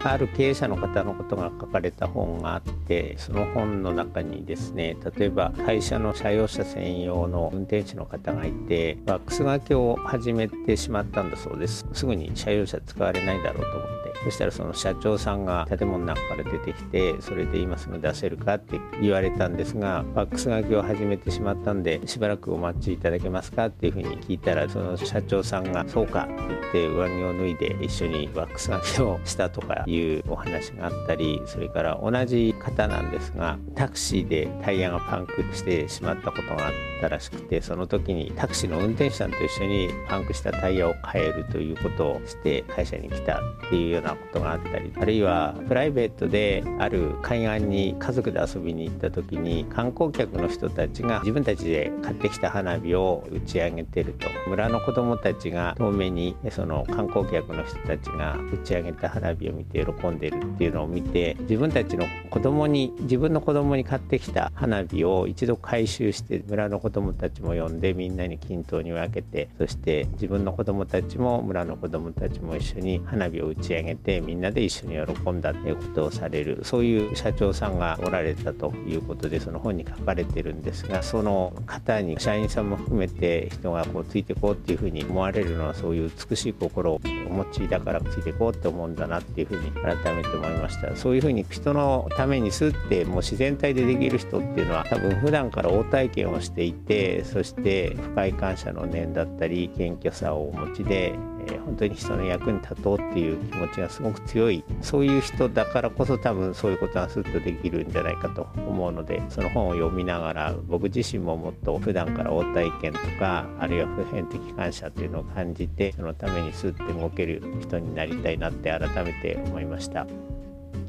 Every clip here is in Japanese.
ある経営者の方のことが書かれた本があってその本の中にですね例えば会社の車用車専用の運転手の方がいてワックスがけを始めてしまったんだそうです。すぐに車用車使われないだろうと思って。そしたらその社長さんが建物の中から出てきてそれで今すぐ出せるかって言われたんですがワックスがけを始めてしまったんでしばらくお待ちいただけますかっていうふうに聞いたらその社長さんが「そうか」って言って上着を脱いで一緒にワックスがけをしたとかいううお話があったりそれから同じ方なんですがタクシーでタイヤがパンクしてしまったことがあったらしくてその時にタクシーの運転手さんと一緒にパンクしたタイヤを変えるということをして会社に来たっていうようなことがあったりあるいはプライベートである海岸に家族で遊びに行った時に観光客の人たちが自分たちで買ってきた花火を打ち上げてると。村の子供たちが遠目にその観光客の人たちが打ち上げた花火を見て喜んでるっていうのを見て自分たちの子供に自分の子供に買ってきた花火を一度回収して村の子供たちも呼んでみんなに均等に分けてそして自分の子供たちも村の子供たちも一緒に花火を打ち上げてみんなで一緒に喜んだっていうことをされるそういう社長さんがおられたということでその本に書かれてるんですがその方に社員さんも含めて人がこうついてこうっていうふうに思われるのはそういう美しい心をお持ちだからついてこうって思うんだなっていうふうに改めて思いました。そういうふうに人のためにすってもう自然体でできる人っていうのは多分普段から応体験をしていてそして深い感謝の念だったり謙虚さをお持ちでえ本当に人の役に立とうっていう気持ちがすごく強いそういう人だからこそ多分そういうことがスッとできるんじゃないかと思うのでその本を読みながら僕自身ももっと普段から応体験とかあるいは普遍的感謝っていうのを感じてそのためにスッて動ける人になりたいなって改めて思いました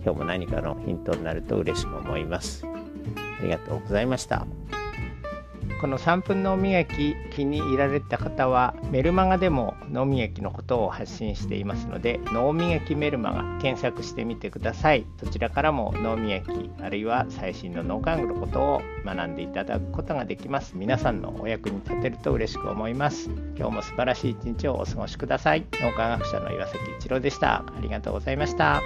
今日も何かのヒントになると嬉しく思いますありがとうございました。この3分脳磨き気に入られた方はメルマガでも脳磨きのことを発信していますので脳磨きメルマガ検索してみてください。そちらからも脳磨きあるいは最新の脳科学のことを学んでいただくことができます。皆さんのお役に立てると嬉しく思います。今日も素晴らしい一日をお過ごしください。脳科学者の岩崎一郎でした。ありがとうございました。